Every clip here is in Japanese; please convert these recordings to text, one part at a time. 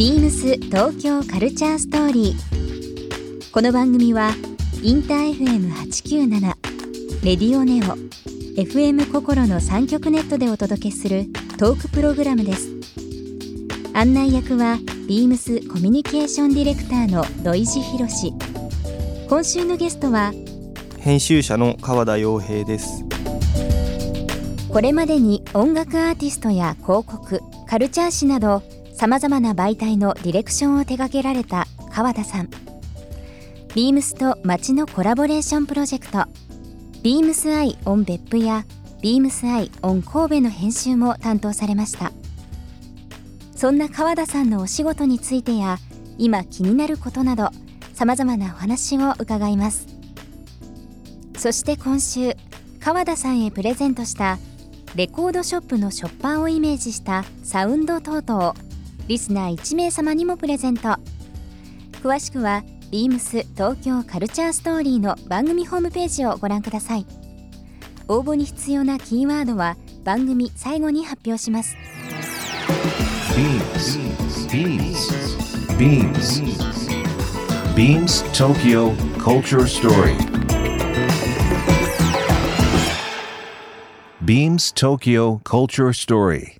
ビームス東京カルチャーストーリー。この番組はインター FM897 レディオネオ FM 心の三極ネットでお届けするトークプログラムです。案内役はビームスコミュニケーションディレクターの土井博志。今週のゲストは編集者の川田洋平ですこれまでに音楽アーティストや広告カルチャー誌などさまざまな媒体のディレクションを手掛けられた川田さん。ビームスと街のコラボレーションプロジェクト。ビームスアイオン別府やビームスアイオン神戸の編集も担当されました。そんな川田さんのお仕事についてや今気になることなどさまざまなお話を伺います。そして今週川田さんへプレゼントしたレコードショップのショッパーをイメージしたサウンドトートをリスナー1名様にもプレゼント。詳しくはビームス東京カルチャーストーリーの番組ホームページをご覧ください。応募に必要なキーワードは番組最後に発表します。BeamsBeamsBeamsTokyo Culture Story Beams Tokyo Culture Story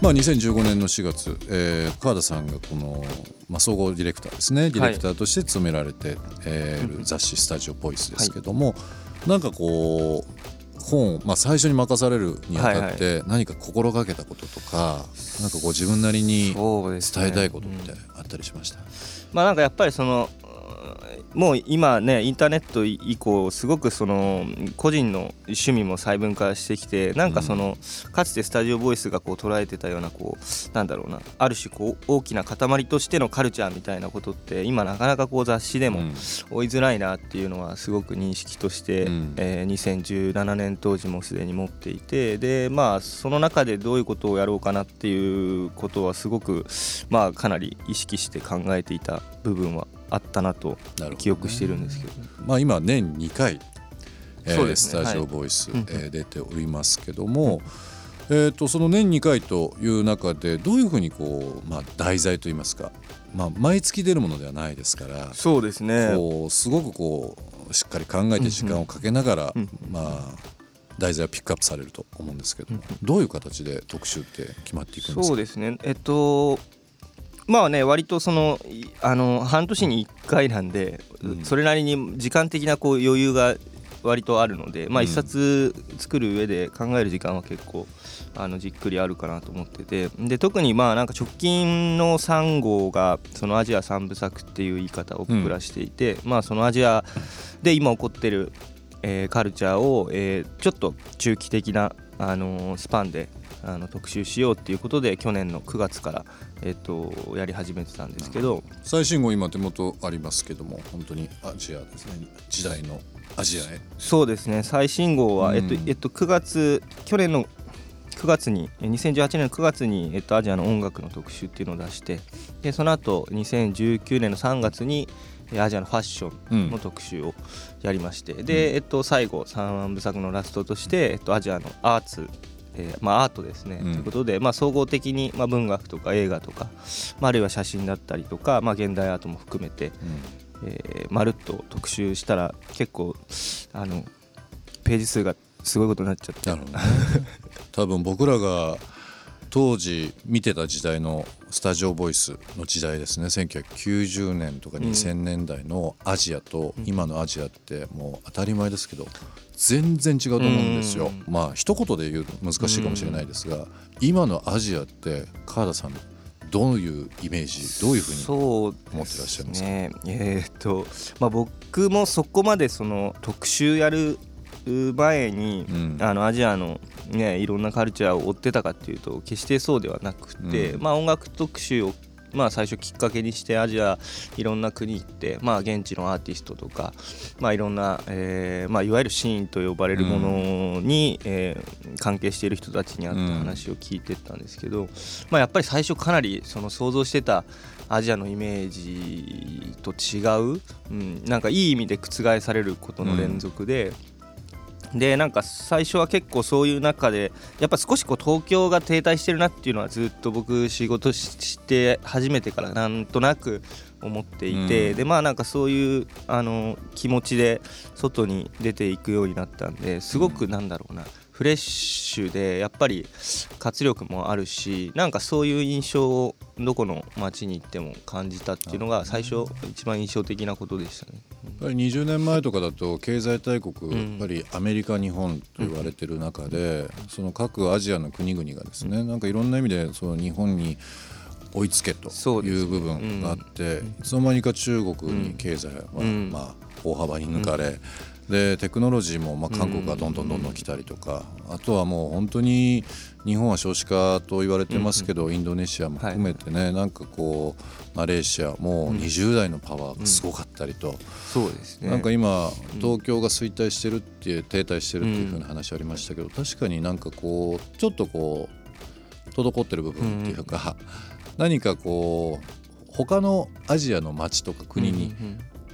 まあ、2015年の4月、えー、川田さんがこの、まあ、総合ディレクターですね。ディレクターとして務められて、えー雑誌「スタジオボイス」ですけども、なんかこう本を、まあ、最初に任されるにあたって何か心がけたこととか、なんかこう自分なりに伝えたいことってあったりしました、まあなんかやっぱりそのもう今ねインターネット以降すごくその個人の趣味も細分化してきてなんかその、かつてスタジオボイスがこう捉えてたようなこうなんだろうなある種こう大きな塊としてのカルチャーみたいなことって今なかなかこう雑誌でもうん追いづらいなっていうのはすごく認識として、うん。えー2017年当時もすでに持っていてでまあその中でどういうことをやろうかなっていうことはすごくまあかなり意識して考えていた部分はあったなと記憶してるんですけど、まあ、今年2回、えーね。スタジオボイス、はい。えー出ておりますけども、えー、とその年2回という中でどういうふうにこう、まあ、題材といいますか、まあ、毎月出るものではないですから、そうですね。こうすごくこうしっかり考えて時間をかけながら、うん。まあ、題材をピックアップされると思うんですけども、どういう形で特集って決まっていくんですか？そうですね。えっとまあね割とそのいあの半年に1回なんで、うん。それなりに時間的なこう余裕が割とあるので、まあ、うん。一冊作る上で考える時間は結構あのじっくりあるかなと思っててで特にまあなんか直近の3号がそのアジア三部作っていう言い方を僕らしていて、まあそのアジアで今起こってる、えーカルチャーを、えーちょっと中期的な、あのースパンであの特集しようっていうことで去年の9月から、えっとやり始めてたんですけど、最新号今手元ありますけども本当にアジアですね時代のアジアへ。そうですね。最新号は、うんえっとえっと、9月去年の9月にえ2018年の9月に、えっと、アジアの音楽の特集っていうのを出してでその後2019年の3月にえアジアのファッションの特集をやりまして、で、えっと、最後3部作のラストとして、えっと、アジアのアーツえーまあ、アートですね、うん。ということで、まあ、総合的に、まあ、文学とか映画とか、まあ、あるいは写真だったりとか、まあ、現代アートも含めて、えーまるっと特集したら結構あのページ数がすごいことになっちゃってなるほどね。多分僕らが当時見てた時代のスタジオボイスの時代ですね。1990年とか2000年代のアジアと今のアジアってもう当たり前ですけど全然違うと思うんですよ。まあ一言で言うと難しいかもしれないですが今のアジアって川田さんどういうイメージどういうふうにそう思ってらっしゃいますか？ね。えーっとまあ僕もそこまでその特集やる前に、うんあのアジアのねいろんなカルチャーを追ってたかっていうと決してそうではなくて、うんまあ音楽特集をまあ最初きっかけにしてアジアいろんな国行ってまあ現地のアーティストとかまあいろんな、えーまあ、いわゆるシーンと呼ばれるものに、えー関係している人たちに会った話を聞いてったんですけど、まあやっぱり最初かなりその想像してたアジアのイメージと違う、うん、なんかいい意味で覆されることの連続で。でなんか最初は結構そういう中でやっぱ少しこう東京が停滞してるなっていうのはずっと僕仕事しして始めてからなんとなく思っていて、うん。でまあなんかそういうあの気持ちで外に出ていくようになったんですごくなんだろうな、フレッシュでやっぱり活力もあるしなんかそういう印象をどこの街に行っても感じたっていうのが最初一番印象的なことでしたね。やっぱり20年前とかだと経済大国、うん。やっぱりアメリカ日本と言われてる中で、その各アジアの国々がですね、なんかいろんな意味でその日本に追いつけという部分があって、いつの間にか中国に経済は、うん。まあ大幅に抜かれ、でテクノロジーもまあ韓国がどんどんどんどん来たりとか、あとはもう本当に日本は少子化と言われてますけど、インドネシアも含めてね、なんかこうマレーシアも20代のパワーがすごかったりと。そうですね。なんか今東京が衰退してるっていう停滞してるっていう風な話ありましたけど確かになんかこうちょっとこう滞ってる部分っていうか何かこう他のアジアの街とか国に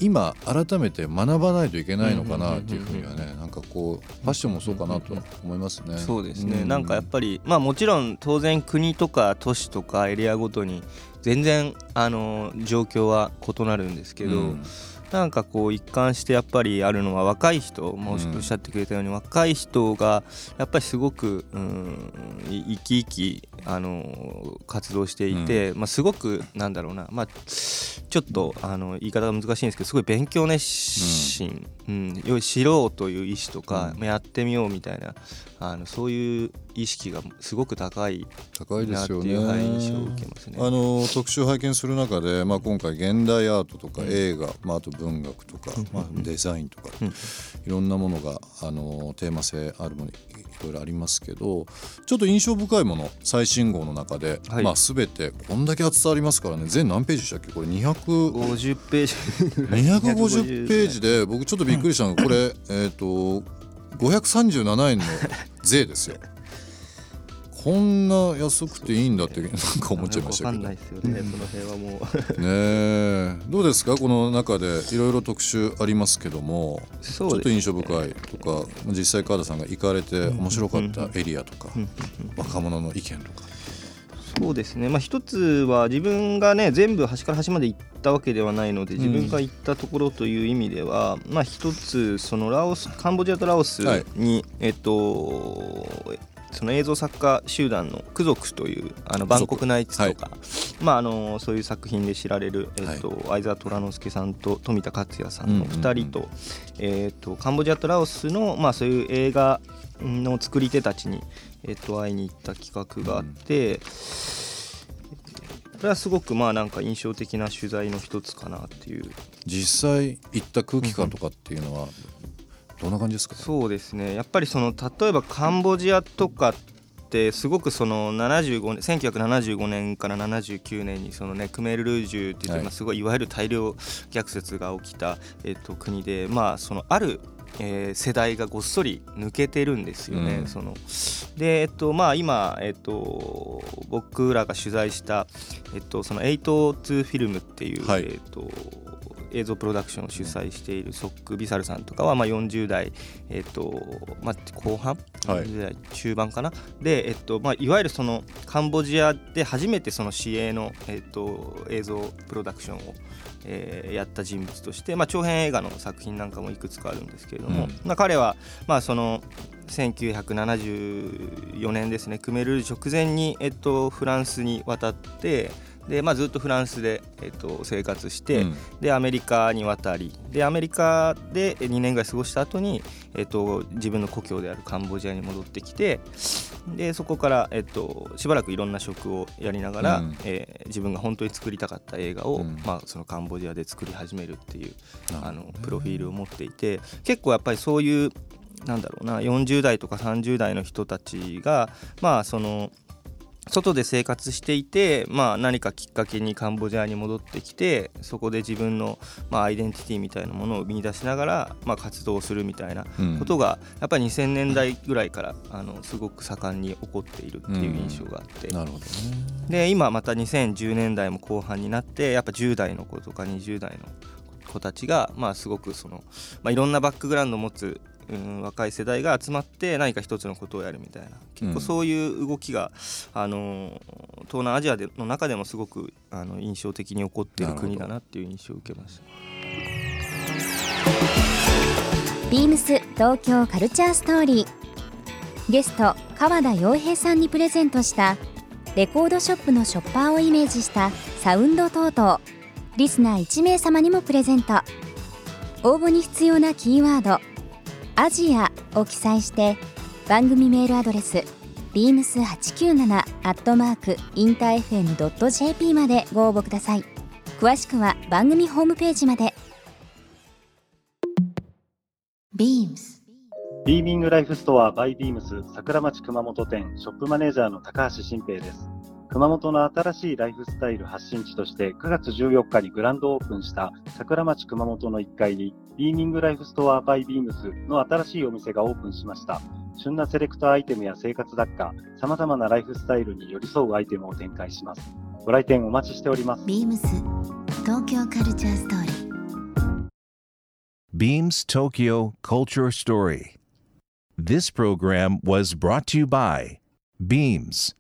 今改めて学ばないといけないのかなっていうふうにはねなんかこうファッションもそうかなとは思いますね。そうですね、ん。なんかやっぱりまあもちろん当然国とか都市とかエリアごとに全然あの状況は異なるんですけど、うん。なんかこう一貫してやっぱりあるのは若い人もおっうんしゃってくれたように若い人がやっぱりすごくうんい生き生きあの活動していて、まあ、すごくなんだろうな、まあ、ちょっとあの言い方が難しいんですけどすごい勉強熱心、うん。要は知ろうという意思とか、うん。まあやってみようみたいなあのそういう意識がすごく高い高いで。いうはい印象を受けますね。あの特集を拝見する中で、まあ、今回現代アートとかうん。映画、まあ、あと文学とか、まあ、デザインとか、うん。いろんなものがあのテーマ性あるものいろいろありますけどちょっと印象深いもの最新号の中で、はい。まあ、全てこんだけ厚さありますからね。全何ページでしたっけ？これ200 50ページ。250ページで僕ちょっとびっくりしたのがこれ、えっ、と537円の税ですよ。こんな安くていいんだって なんか思っちゃいましたけど。わかんないですよね、その辺はもう。ねえ。どうですか？この中でいろいろ特集ありますけども、そちょっと印象深いとか実際川田さんが行かれて面白かったエリアとか、若者の意見とか。そうですね、まあ、一つは自分がね全部端から端まで行ったわけではないので自分が行ったところという意味では、まあ一つそのラオスカンボジアとラオスに、はい。えっとその映像作家集団のク族というあのバンコクナイツとか、まあ、あのそういう作品で知られる、えっと相沢虎之介さんと富田克也さんの2人と,、えっとカンボジアとラオスの、まあ、そういう映画の作り手たちに、えっと会いに行った企画があって、これはすごくまあなんか印象的な取材の一つかなっていう。実際行った空気感とかっていうのはどんな感じですか、そうですね。やっぱりその例えばカンボジアとかってすごくその75年1975年から79年にそのねクメール・ルージュっていう、はすごいいわゆる大量虐殺が起きた、えっと国でまあそのあるえー世代がごっそり抜けてるんですよね。うん。そので、えっとまあ、今、えっと、僕らが取材した、えっと、その8-2フィルムっていう、はい。えっと、映像プロダクションを主催しているソック・ビサルさんとかは、まあ、40代、えっとまあ、後半、はい。40代中盤かな？で、えっとまあ、いわゆるそのカンボジアで初めてその市営の、えっと、映像プロダクションを、えーやった人物として、まあ、長編映画の作品なんかもいくつかあるんですけれども、うん。まあ、彼は、まあ、その1974年ですねクメル直前に、えっと、フランスに渡ってで、まあ、ずっとフランスで、えっと、生活して、うん。でアメリカに渡りでアメリカで2年ぐらい過ごした後に、えっと、自分の故郷であるカンボジアに戻ってきてでそこから、えっと、しばらくいろんな職をやりながら、うん。えー自分が本当に作りたかった映画を、うん。まあ、そのカンボジアで作り始めるっていうあのプロフィールを持っていて結構やっぱりそういうなんだろうな40代とか30代の人たちがまあその外で生活していて、まあ、何かきっかけにカンボジアに戻ってきてそこで自分の、まあ、アイデンティティみたいなものを見出しながら、まあ、活動するみたいなことが、やっぱり2000年代ぐらいからあのすごく盛んに起こっているっていう印象があって、なるほどね。で今また2010年代も後半になってやっぱ10代の子とか20代の子たちが、まあ、すごくその、まあ、いろんなバックグラウンドを持つうん若い世代が集まって何か一つのことをやるみたいな。結構そういう動きが、うん、あの東南アジアでの中でもすごくあの印象的に起こっている国だなっていう印象を受けました。ビームス東京カルチャーストーリーゲスト川田洋平さんにプレゼントしたレコードショップのショッパーをイメージしたサウンド等々リスナー1名様にもプレゼント。応募に必要なキーワードアジアを記載して番組メールアドレス beams897 アットマークインター FM.jp までご応募ください。詳しくは番組ホームページまで。Beams ビーミングライフストアバイビームス桜町熊本店ショップマネージャーの高橋新平です熊本の新しいライフスタイル発信地として9月14日にグランドオープンした桜町熊本の1階にビーミングライフストアバイビームスの新しいお店がオープンしました。旬なセレクトアイテムや生活雑貨、様々なライフスタイルに寄り添うアイテムを展開します。ご来店お待ちしております。ビームス東京カルチャーストーリー。Beams Tokyo Culture Story. This program was brought to you by Beams.